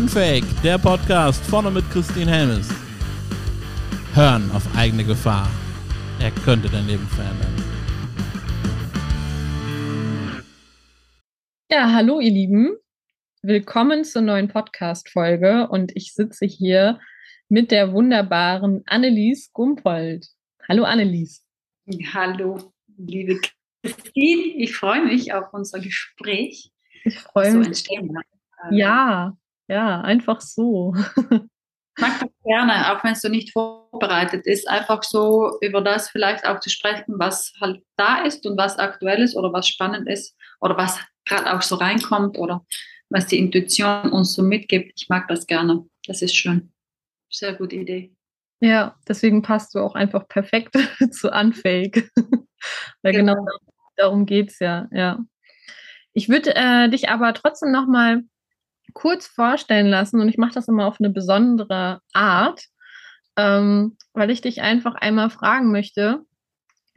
Unfake, der Podcast vorne mit Christine Helmes. Hören auf eigene Gefahr. Er könnte dein Leben verändern. Ja, hallo ihr Lieben. Willkommen zur neuen Podcast-Folge und ich sitze hier mit der wunderbaren Annelies Gumpold. Hallo Annelies. Hallo, liebe Christine. Ich freue mich auf unser Gespräch. Ich freue mich. So ja, ja, einfach so. Ich mag das gerne, auch wenn es so nicht vorbereitet ist, einfach so über das vielleicht auch zu sprechen, was halt da ist und was aktuell ist oder was spannend ist oder was gerade auch so reinkommt oder was die Intuition uns so mitgibt. Ich mag das gerne. Das ist schön. Sehr gute Idee. Ja, deswegen passt du auch einfach perfekt zu Unfake. Weil genau, genau darum geht es ja, ja. Ich würde äh, dich aber trotzdem nochmal kurz vorstellen lassen und ich mache das immer auf eine besondere Art, ähm, weil ich dich einfach einmal fragen möchte,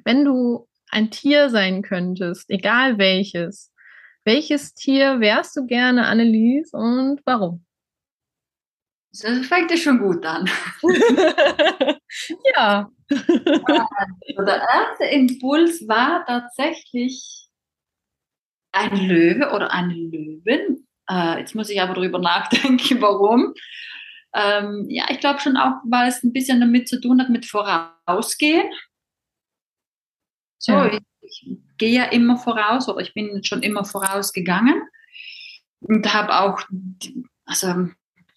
wenn du ein Tier sein könntest, egal welches, welches Tier wärst du gerne, Annelies, und warum? Das fängt ja schon gut an. ja. Also der erste Impuls war tatsächlich ein Löwe oder eine Löwin. Äh, jetzt muss ich aber darüber nachdenken, warum. Ähm, ja, ich glaube schon auch, weil es ein bisschen damit zu tun hat mit Vorausgehen. So, ja. ich, ich gehe ja immer voraus oder ich bin schon immer vorausgegangen und habe auch, also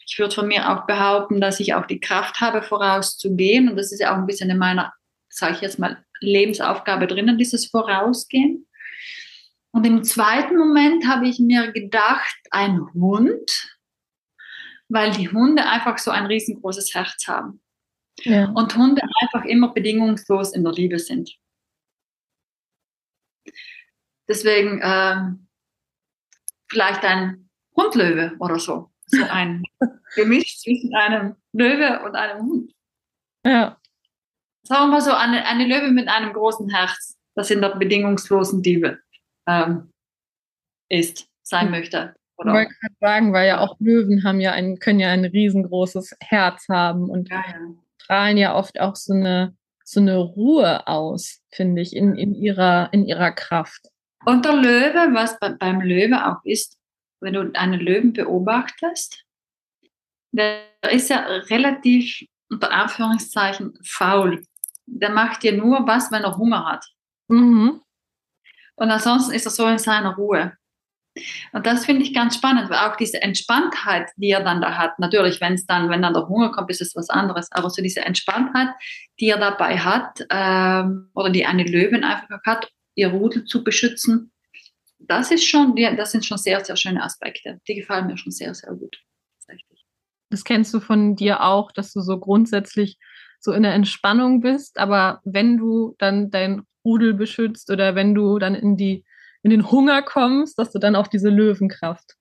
ich würde von mir auch behaupten, dass ich auch die Kraft habe, vorauszugehen. Und das ist ja auch ein bisschen in meiner, sage ich jetzt mal, Lebensaufgabe drinnen, dieses Vorausgehen. Und im zweiten Moment habe ich mir gedacht, ein Hund, weil die Hunde einfach so ein riesengroßes Herz haben. Ja. Und Hunde einfach immer bedingungslos in der Liebe sind. Deswegen äh, vielleicht ein Hundlöwe oder so so ein Gemisch zwischen einem Löwe und einem Hund. Ja. Sagen wir mal so, eine, eine Löwe mit einem großen Herz, das in der bedingungslosen Liebe ähm, ist, sein möchte. Oder? Ich wollte gerade sagen, weil ja auch Löwen haben ja ein, können ja ein riesengroßes Herz haben und ja, ja. strahlen ja oft auch so eine, so eine Ruhe aus, finde ich, in, in, ihrer, in ihrer Kraft. Und der Löwe, was bei, beim Löwe auch ist, wenn du einen Löwen beobachtest, der ist ja relativ unter Anführungszeichen faul. Der macht dir nur was, wenn er Hunger hat. Mhm. Und ansonsten ist er so in seiner Ruhe. Und das finde ich ganz spannend, weil auch diese Entspanntheit, die er dann da hat, natürlich, wenn es dann, wenn dann der Hunger kommt, ist es was anderes, aber so diese Entspanntheit, die er dabei hat, ähm, oder die eine Löwen einfach hat, ihr Rudel zu beschützen, das ist schon, das sind schon sehr, sehr schöne Aspekte. Die gefallen mir schon sehr, sehr gut. Das kennst du von dir auch, dass du so grundsätzlich so in der Entspannung bist, aber wenn du dann dein Rudel beschützt oder wenn du dann in die in den Hunger kommst, dass du dann auch diese Löwenkraft.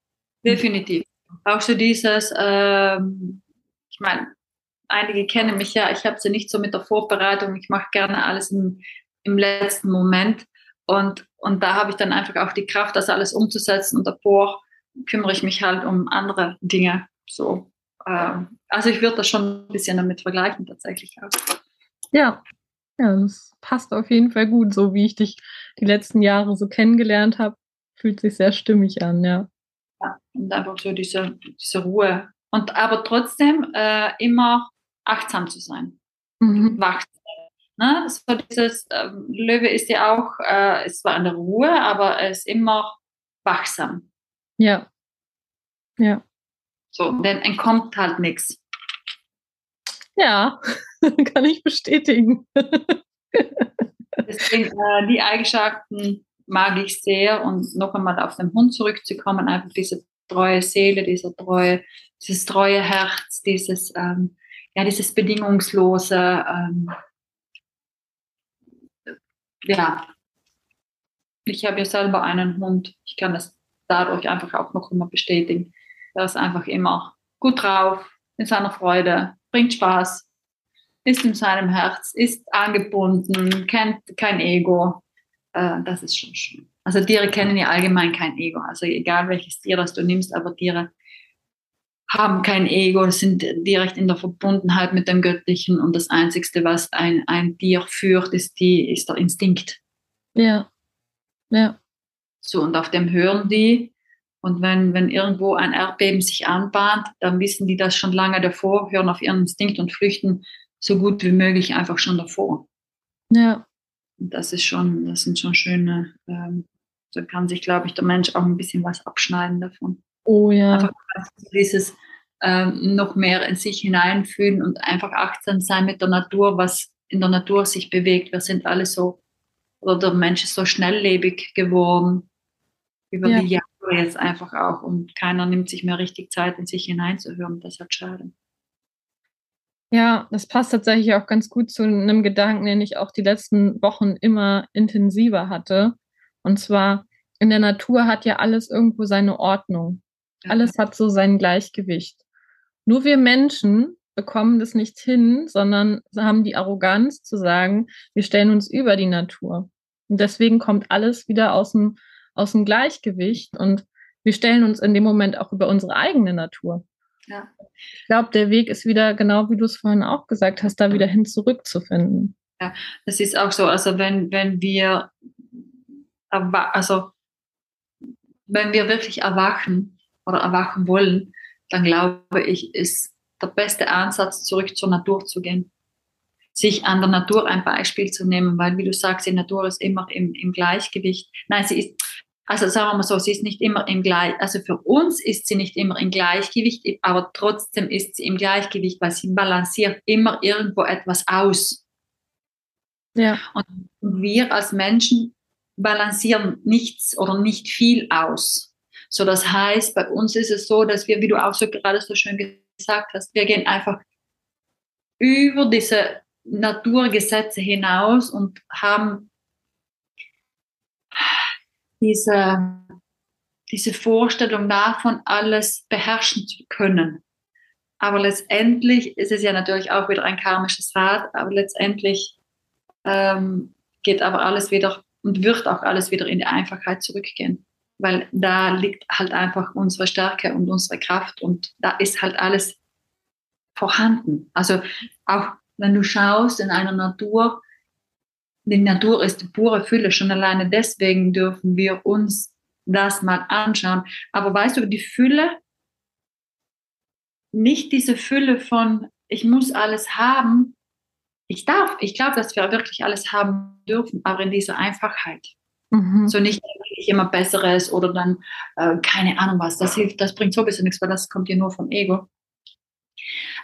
Definitiv. Auch so dieses, ähm, ich meine, einige kennen mich ja, ich habe sie nicht so mit der Vorbereitung, ich mache gerne alles im, im letzten Moment. Und, und da habe ich dann einfach auch die Kraft, das alles umzusetzen. Und davor kümmere ich mich halt um andere Dinge. So, ähm, also ich würde das schon ein bisschen damit vergleichen tatsächlich auch. Ja, ja, das passt auf jeden Fall gut, so wie ich dich die letzten Jahre so kennengelernt habe. Fühlt sich sehr stimmig an, ja. Ja, und einfach so diese, diese Ruhe. Und aber trotzdem äh, immer achtsam zu sein. Mhm. Wach Ne? So dieses ähm, Löwe ist ja auch, äh, ist zwar in der Ruhe, aber er ist immer wachsam. Ja. Ja. So, denn entkommt halt nichts. Ja, kann ich bestätigen. Deswegen, äh, die Eigenschaften mag ich sehr und noch einmal auf den Hund zurückzukommen, einfach diese treue Seele, dieser treue, dieses treue Herz, dieses, ähm, ja, dieses bedingungslose, ähm, ja, ich habe ja selber einen Hund. Ich kann das dadurch einfach auch noch immer bestätigen. Er ist einfach immer gut drauf, in seiner Freude, bringt Spaß, ist in seinem Herz, ist angebunden, kennt kein Ego. Äh, das ist schon schön. Also Tiere kennen ja allgemein kein Ego. Also egal welches Tier das du nimmst, aber Tiere haben kein Ego, sind direkt in der Verbundenheit mit dem Göttlichen und das Einzige, was ein, ein Tier führt, ist, die, ist der Instinkt. Ja. Ja. So, und auf dem hören die. Und wenn, wenn irgendwo ein Erdbeben sich anbahnt, dann wissen die das schon lange davor, hören auf ihren Instinkt und flüchten so gut wie möglich einfach schon davor. Ja. Das ist schon, das sind schon schöne, ähm, da kann sich, glaube ich, der Mensch auch ein bisschen was abschneiden davon. Oh ja. Einfach dieses ähm, noch mehr in sich hineinfühlen und einfach achtsam sein mit der Natur, was in der Natur sich bewegt. Wir sind alle so, oder der Mensch ist so schnelllebig geworden über Ja. die Jahre jetzt einfach auch und keiner nimmt sich mehr richtig Zeit, in sich hineinzuhören. Das halt schade. Ja, das passt tatsächlich auch ganz gut zu einem Gedanken, den ich auch die letzten Wochen immer intensiver hatte. Und zwar, in der Natur hat ja alles irgendwo seine Ordnung. Alles hat so sein Gleichgewicht. Nur wir Menschen bekommen das nicht hin, sondern haben die Arroganz zu sagen, wir stellen uns über die Natur. Und deswegen kommt alles wieder aus dem, aus dem Gleichgewicht und wir stellen uns in dem Moment auch über unsere eigene Natur. Ja. Ich glaube, der Weg ist wieder, genau wie du es vorhin auch gesagt hast, da wieder hin zurückzufinden. Das ist auch so, also wenn, wenn wir, also wenn wir wirklich erwachen oder erwachen wollen, dann glaube ich, ist der beste Ansatz, zurück zur Natur zu gehen. Sich an der Natur ein Beispiel zu nehmen, weil, wie du sagst, die Natur ist immer im, im Gleichgewicht. Nein, sie ist, also sagen wir mal so, sie ist nicht immer im Gleich, also für uns ist sie nicht immer im Gleichgewicht, aber trotzdem ist sie im Gleichgewicht, weil sie balanciert immer irgendwo etwas aus. Ja, Und wir als Menschen balancieren nichts oder nicht viel aus. So, das heißt, bei uns ist es so, dass wir, wie du auch so gerade so schön gesagt hast, wir gehen einfach über diese Naturgesetze hinaus und haben diese, diese Vorstellung davon, alles beherrschen zu können. Aber letztendlich ist es ja natürlich auch wieder ein karmisches Rad, aber letztendlich ähm, geht aber alles wieder und wird auch alles wieder in die Einfachheit zurückgehen. Weil da liegt halt einfach unsere Stärke und unsere Kraft und da ist halt alles vorhanden. Also auch wenn du schaust in einer Natur, die Natur ist pure Fülle, schon alleine deswegen dürfen wir uns das mal anschauen. Aber weißt du, die Fülle, nicht diese Fülle von, ich muss alles haben, ich darf, ich glaube, dass wir wirklich alles haben dürfen, aber in dieser Einfachheit. mhm. So nicht wirklich immer Besseres oder dann äh, keine Ahnung was. Das hilft, das bringt sowieso nichts, weil das kommt ja nur vom Ego.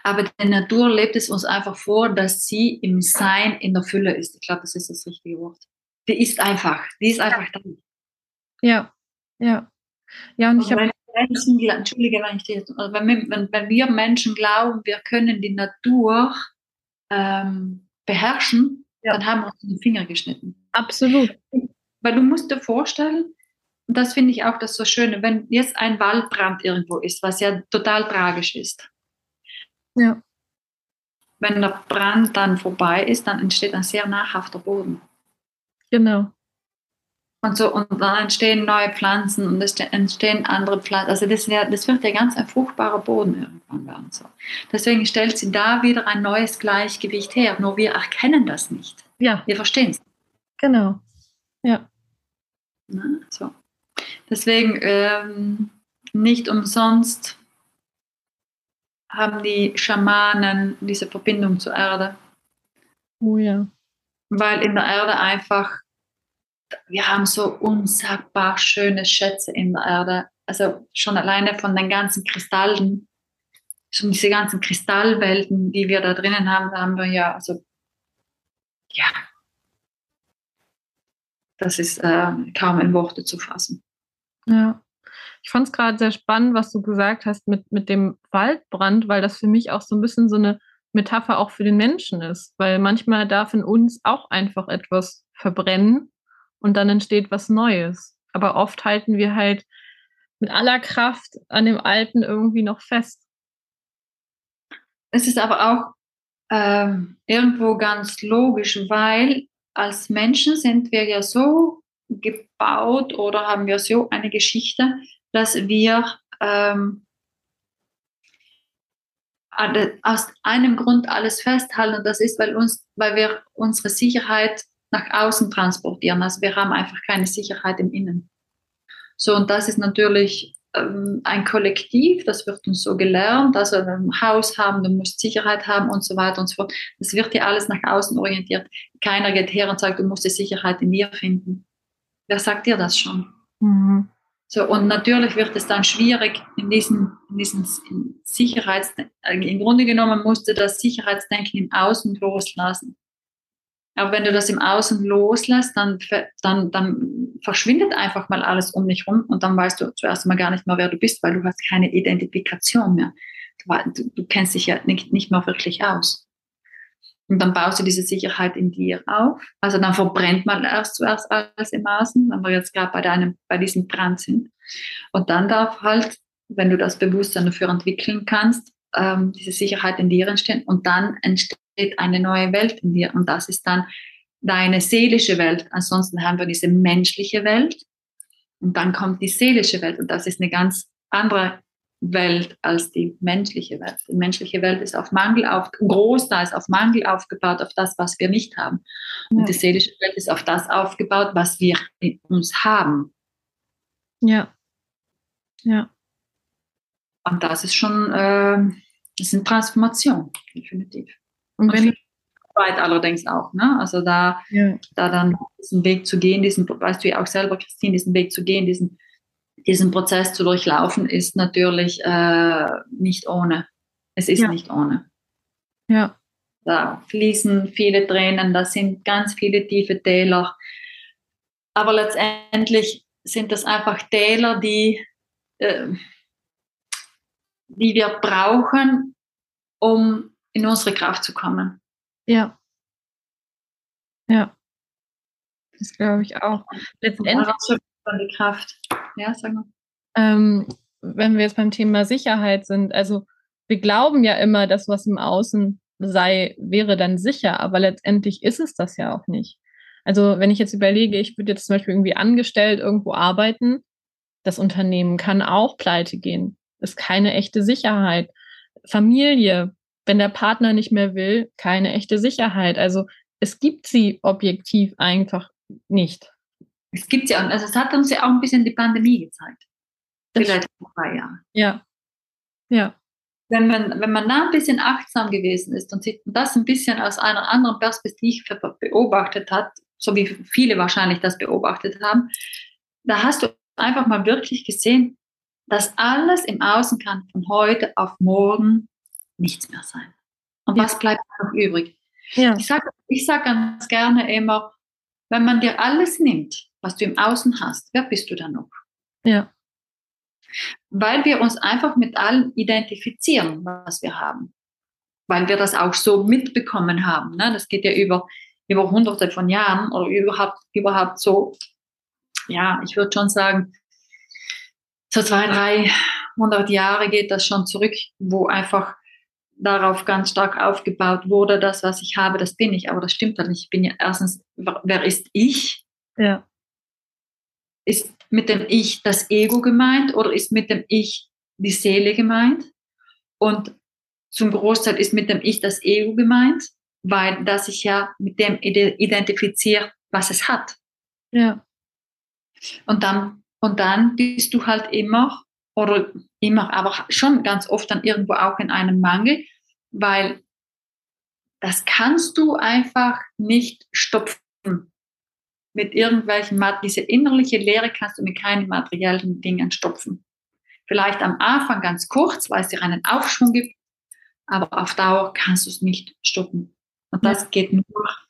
Aber die Natur lebt es uns einfach vor, dass sie im Sein in der Fülle ist. Ich glaube, das ist das richtige Wort. Die ist einfach, die ist einfach da. ja, ja. Ja, und ich Und habe wenn Menschen, entschuldige, wenn ich also wenn, wir- wenn, wenn wir Menschen glauben, wir können die Natur ähm, beherrschen, Ja. dann haben wir uns den Finger geschnitten. absolut. Weil du musst dir vorstellen, und das finde ich auch das so Schöne, wenn jetzt ein Waldbrand irgendwo ist, was ja total tragisch ist. Ja. Wenn der Brand dann vorbei ist, dann entsteht ein sehr nahrhafter Boden. Genau. Und so, und dann entstehen neue Pflanzen und es entstehen andere Pflanzen. Also das, das wird ja ganz ein fruchtbarer Boden irgendwann werden. So. Deswegen stellt sie da wieder ein neues Gleichgewicht her. Nur wir erkennen das nicht. Ja, Wir verstehen es. genau. Ja, Ne? So. Deswegen ähm, nicht umsonst haben die Schamanen diese Verbindung zur Erde, oh ja. weil in der Erde einfach, wir haben so unsagbar schöne Schätze in der Erde. Also schon alleine von den ganzen Kristallen, schon diese ganzen Kristallwelten, die wir da drinnen haben, da haben wir ja, also ja, das ist äh, kaum in Worte zu fassen. Ja. Ich fand es gerade sehr spannend, was du gesagt hast mit, mit dem Waldbrand, weil das für mich auch so ein bisschen so eine Metapher auch für den Menschen ist. Weil manchmal darf in uns auch einfach etwas verbrennen und dann entsteht was Neues. Aber oft halten wir halt mit aller Kraft an dem Alten irgendwie noch fest. Es ist aber auch ähm, irgendwo ganz logisch, weil als Menschen sind wir ja so gebaut oder haben wir so eine Geschichte, dass wir ähm, aus einem Grund alles festhalten. Und das ist, weil, uns, weil wir unsere Sicherheit nach außen transportieren. Also wir haben einfach keine Sicherheit im Innen. So, und das ist natürlich ähm, ein Kollektiv, das wird uns so gelernt, also ein Haus haben, du musst Sicherheit haben und so weiter und so fort. Das wird ja alles nach außen orientiert. Keiner geht her und sagt, du musst die Sicherheit in dir finden. Wer sagt dir das schon? Mhm. So, und natürlich wird es dann schwierig in diesen, in diesen Sicherheits, im Grunde genommen musst du das Sicherheitsdenken im Außen loslassen. Aber wenn du das im Außen loslässt, dann, dann, dann verschwindet einfach mal alles um dich rum und dann weißt du zuerst mal gar nicht mehr, wer du bist, weil du hast keine Identifikation mehr. Du, du kennst dich ja nicht, nicht mehr wirklich aus. Und dann baust du diese Sicherheit in dir auf. Also dann verbrennt man erst zuerst alles im Außen, wenn wir jetzt gerade bei deinem, bei diesem Brand sind. Und dann darf halt, wenn du das Bewusstsein dafür entwickeln kannst, ähm, diese Sicherheit in dir entstehen und dann entsteht eine neue Welt in dir. Und das ist dann deine seelische Welt. Ansonsten haben wir diese menschliche Welt und dann kommt die seelische Welt und das ist eine ganz andere Welt als die menschliche Welt. Die menschliche Welt ist auf Mangel auf, großteils auf Mangel aufgebaut, auf das, was wir nicht haben. Und ja. die seelische Welt ist auf das aufgebaut, was wir in uns haben. Ja. Ja. Und das ist schon, äh, das ist eine Transformation, definitiv. Und wenn weit allerdings auch, ne? Also da, ja. da dann diesen Weg zu gehen, diesen, weißt du ja auch selber, Christine, diesen Weg zu gehen, diesen diesen Prozess zu durchlaufen, ist natürlich äh, nicht ohne. Es ist ja. nicht ohne. Ja. Da fließen viele Tränen, da sind ganz viele tiefe Täler. Aber letztendlich sind das einfach Täler, die, äh, die wir brauchen, um in unsere Kraft zu kommen. Ja. Ja. Das glaube ich auch. Letztendlich die Kraft. Ja, sag mal. Ähm, wenn wir jetzt beim Thema Sicherheit sind, also wir glauben ja immer, dass was im Außen sei, wäre dann sicher, aber letztendlich ist es das ja auch nicht. Also wenn ich jetzt überlege, ich würde jetzt zum Beispiel irgendwie angestellt irgendwo arbeiten, das Unternehmen kann auch pleite gehen. Ist keine echte Sicherheit. Familie, wenn der Partner nicht mehr will, keine echte Sicherheit. Also es gibt sie objektiv einfach nicht. Es gibt ja, also es hat uns ja auch ein bisschen die Pandemie gezeigt. Das Vielleicht vor zwei Jahren. Ja. Ja. Wenn man, wenn man da ein bisschen achtsam gewesen ist und das ein bisschen aus einer anderen Perspektive beobachtet hat, so wie viele wahrscheinlich das beobachtet haben, da hast du einfach mal wirklich gesehen, dass alles im Außen kann von heute auf morgen nichts mehr sein. Und ja. was bleibt noch übrig? Ja. Ich sage ich sag ganz gerne immer, wenn man dir alles nimmt, was du im Außen hast, wer bist du dann noch? Ja. Weil wir uns einfach mit allem identifizieren, was wir haben. Weil wir das auch so mitbekommen haben. Ne? Das geht ja über, über hunderte von Jahren oder überhaupt, überhaupt so, ja, ich würde schon sagen, so zwei, drei hundert Jahre geht das schon zurück, wo einfach darauf ganz stark aufgebaut wurde, das, was ich habe, das bin ich. Aber das stimmt dann nicht. Ich bin ja erstens, wer ist ich? Ja. Ist mit dem Ich das Ego gemeint oder ist mit dem Ich die Seele gemeint? Und zum Großteil ist mit dem Ich das Ego gemeint, weil das sich ja mit dem identifiziert, was es hat. Ja. Und dann, und dann bist du halt immer, oder immer, aber schon ganz oft dann irgendwo auch in einem Mangel, weil das kannst du einfach nicht stopfen mit irgendwelchen, diese innerliche Leere kannst du mit keinen materiellen Dingen stopfen. Vielleicht am Anfang ganz kurz, weil es dir einen Aufschwung gibt, aber auf Dauer kannst du es nicht stoppen. Und das geht nur,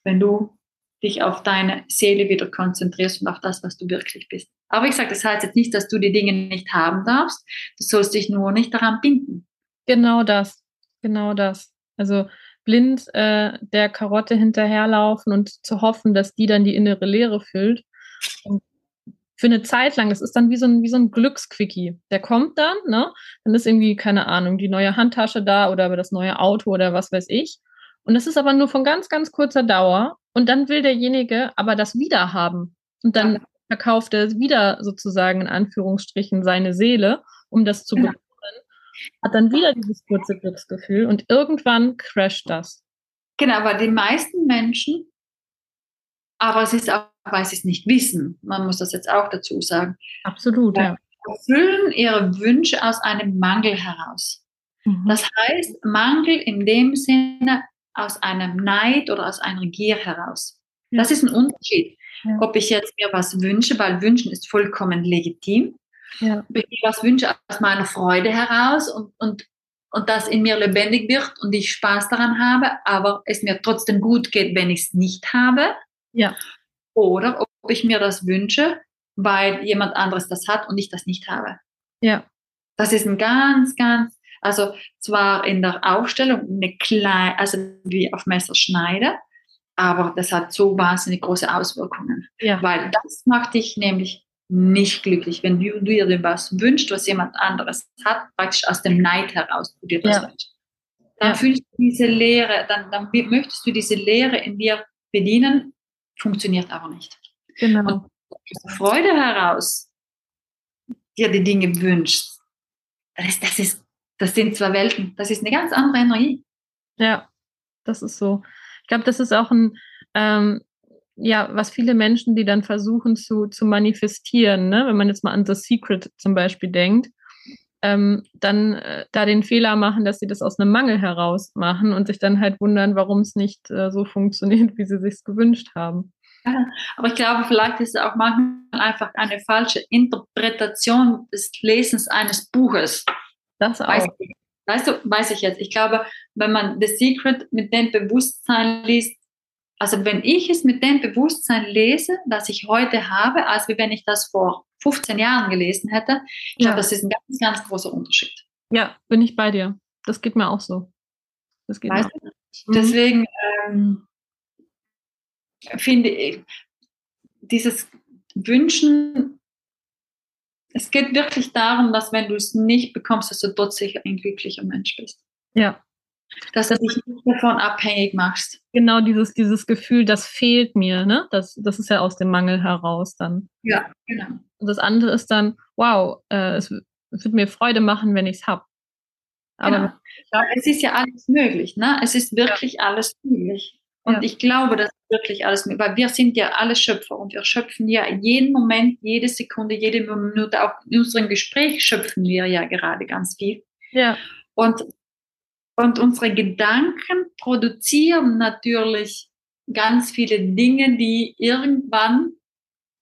wenn du dich auf deine Seele wieder konzentrierst und auf das, was du wirklich bist. Aber ich sage, das heißt jetzt nicht, dass du die Dinge nicht haben darfst. Du sollst dich nur nicht daran binden. Genau das. Genau das. Also blind äh, der Karotte hinterherlaufen und zu hoffen, dass die dann die innere Leere füllt. Und für eine Zeit lang, das ist dann wie so ein, wie so ein Glücksquickie. Der kommt dann, ne? Dann ist irgendwie, keine Ahnung, die neue Handtasche da oder das neue Auto oder was weiß ich. Und das ist aber nur von ganz, ganz kurzer Dauer. Und dann will derjenige aber das wieder haben. Und dann verkauft er wieder sozusagen in Anführungsstrichen seine Seele, um das zu ja. bekommen. Hat dann wieder dieses kurze Glücksgefühl und irgendwann crasht das. Genau, aber die meisten Menschen, aber es ist auch, weil sie es nicht wissen, man muss das jetzt auch dazu sagen. Absolut, ja. Erfüllen ihre Wünsche aus einem Mangel heraus. Mhm. Das heißt, Mangel in dem Sinne aus einem Neid oder aus einer Gier heraus. Das ist ein Unterschied. Ob ich jetzt mir was wünsche, weil wünschen ist vollkommen legitim. Ja. Ob ich was wünsche aus meiner Freude heraus und, und, und das in mir lebendig wird und ich Spaß daran habe, aber es mir trotzdem gut geht, wenn ich es nicht habe. Ja. Oder ob ich mir das wünsche, weil jemand anderes das hat und ich das nicht habe. Ja. Das ist ein ganz, ganz, also zwar in der Aufstellung eine kleine, also wie auf Messerschneide, aber das hat so wahnsinnig große Auswirkungen. Ja. Weil das macht dich nämlich nicht glücklich, wenn du, dir was wünschst, was jemand anderes hat, praktisch aus dem Neid heraus, du dir das ja. wünschst. Dann ja. fühlst du diese Leere, dann, dann möchtest du diese Leere in dir bedienen, funktioniert aber nicht. Genau. Und aus Freude heraus dir die Dinge wünschst, das, das, ist, das sind zwei Welten, das ist eine ganz andere Energie. Ja, das ist so. Ich glaube, das ist auch ein, ähm, ja, was viele Menschen, die dann versuchen zu, zu manifestieren, ne? wenn man jetzt mal an The Secret zum Beispiel denkt, ähm, dann äh, da den Fehler machen, dass sie das aus einem Mangel heraus machen und sich dann halt wundern, warum es nicht äh, so funktioniert, wie sie sich gewünscht haben. Ja, aber ich glaube, vielleicht ist es auch manchmal einfach eine falsche Interpretation des Lesens eines Buches. Das auch. Weiß, weißt du, weiß ich jetzt. Ich glaube, wenn man The Secret mit dem Bewusstsein liest, also wenn ich es mit dem Bewusstsein lese, das ich heute habe, als wenn ich das vor 15 Jahren gelesen hätte, ich ja. glaube, das ist ein ganz, ganz großer Unterschied. Ja, bin ich bei dir. Das geht mir auch so. Das geht weißt mir auch. Mhm. Deswegen ähm, finde ich, dieses Wünschen, es geht wirklich darum, dass wenn du es nicht bekommst, dass du plötzlich ein glücklicher Mensch bist. Ja. Dass du dich nicht davon abhängig machst. Genau, dieses, dieses Gefühl, das fehlt mir, ne? Das, das ist ja aus dem Mangel heraus dann. Ja, genau. Und das andere ist dann, wow, äh, es, es wird mir Freude machen, wenn ich es habe. Aber genau. ja, es ist ja alles möglich, ne? Es ist wirklich ja. alles möglich. Und ja. ich glaube, das ist wirklich alles möglich, weil wir sind ja alle Schöpfer und wir schöpfen ja jeden Moment, jede Sekunde, jede Minute, auch in unserem Gespräch schöpfen wir ja gerade ganz viel. Ja. Und und unsere Gedanken produzieren natürlich ganz viele Dinge, die irgendwann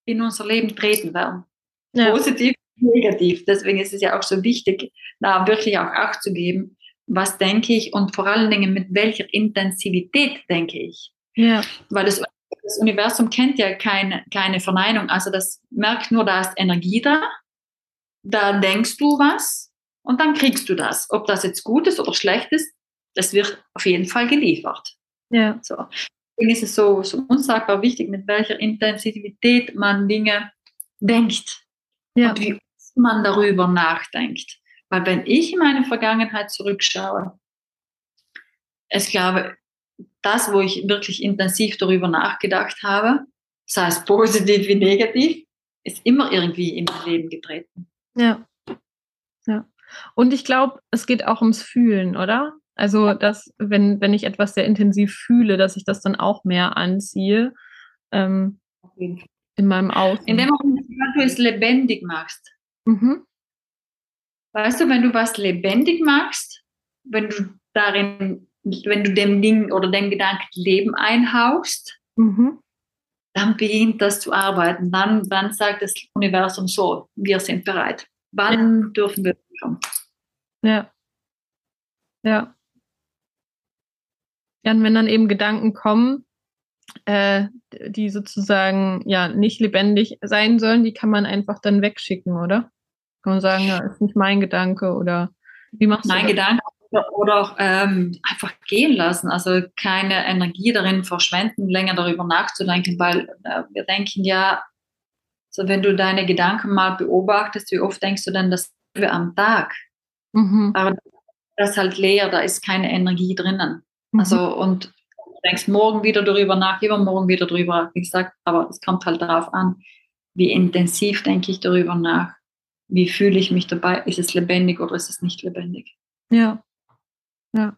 in unser Leben treten werden. Ja. Positiv, negativ. Deswegen ist es ja auch so wichtig, da wirklich auch Acht zu geben, was denke ich und vor allen Dingen mit welcher Intensivität denke ich. Ja. Weil das, das Universum kennt ja keine, keine Verneinung. Also das merkt nur, da ist Energie da, da denkst du was und dann kriegst du das. Ob das jetzt gut ist oder schlecht ist, das wird auf jeden Fall geliefert. Ja. So. Deswegen ist es so, so unsagbar wichtig, mit welcher Intensivität man Dinge denkt ja. und wie man darüber nachdenkt. Weil wenn ich in meine Vergangenheit zurückschaue, ich glaube, das, wo ich wirklich intensiv darüber nachgedacht habe, sei es positiv wie negativ, ist immer irgendwie in mein Leben getreten. Ja. Ja. Und ich glaube, es geht auch ums Fühlen, oder? Also, dass, wenn, wenn ich etwas sehr intensiv fühle, dass ich das dann auch mehr anziehe ähm, in meinem Außen. In dem Moment, wenn du es lebendig machst. Mhm. Weißt du, wenn du was lebendig machst, wenn du darin, wenn du dem Ding oder dem Gedanken Leben einhauchst, mhm. dann beginnt das zu arbeiten. Dann, dann sagt das Universum so, wir sind bereit. Wann ja. dürfen wir kommen? Ja. Ja. Ja, und wenn dann eben Gedanken kommen, äh, die sozusagen ja nicht lebendig sein sollen, die kann man einfach dann wegschicken, oder? Kann man sagen, ja, ist nicht mein Gedanke oder wie machst mein du das? Gedanke oder auch ähm, einfach gehen lassen, also keine Energie darin verschwenden, länger darüber nachzudenken, weil äh, wir denken ja, so wenn du deine Gedanken mal beobachtest, wie oft denkst du dann dasselbe am Tag? Mhm. Aber das ist halt leer, da ist keine Energie drinnen. Mhm. Also und du denkst morgen wieder darüber nach, übermorgen wieder darüber, wie gesagt, aber es kommt halt darauf an, wie intensiv denke ich darüber nach. wie fühle ich mich dabei? Ist es lebendig oder ist es nicht lebendig? Ja. Ja.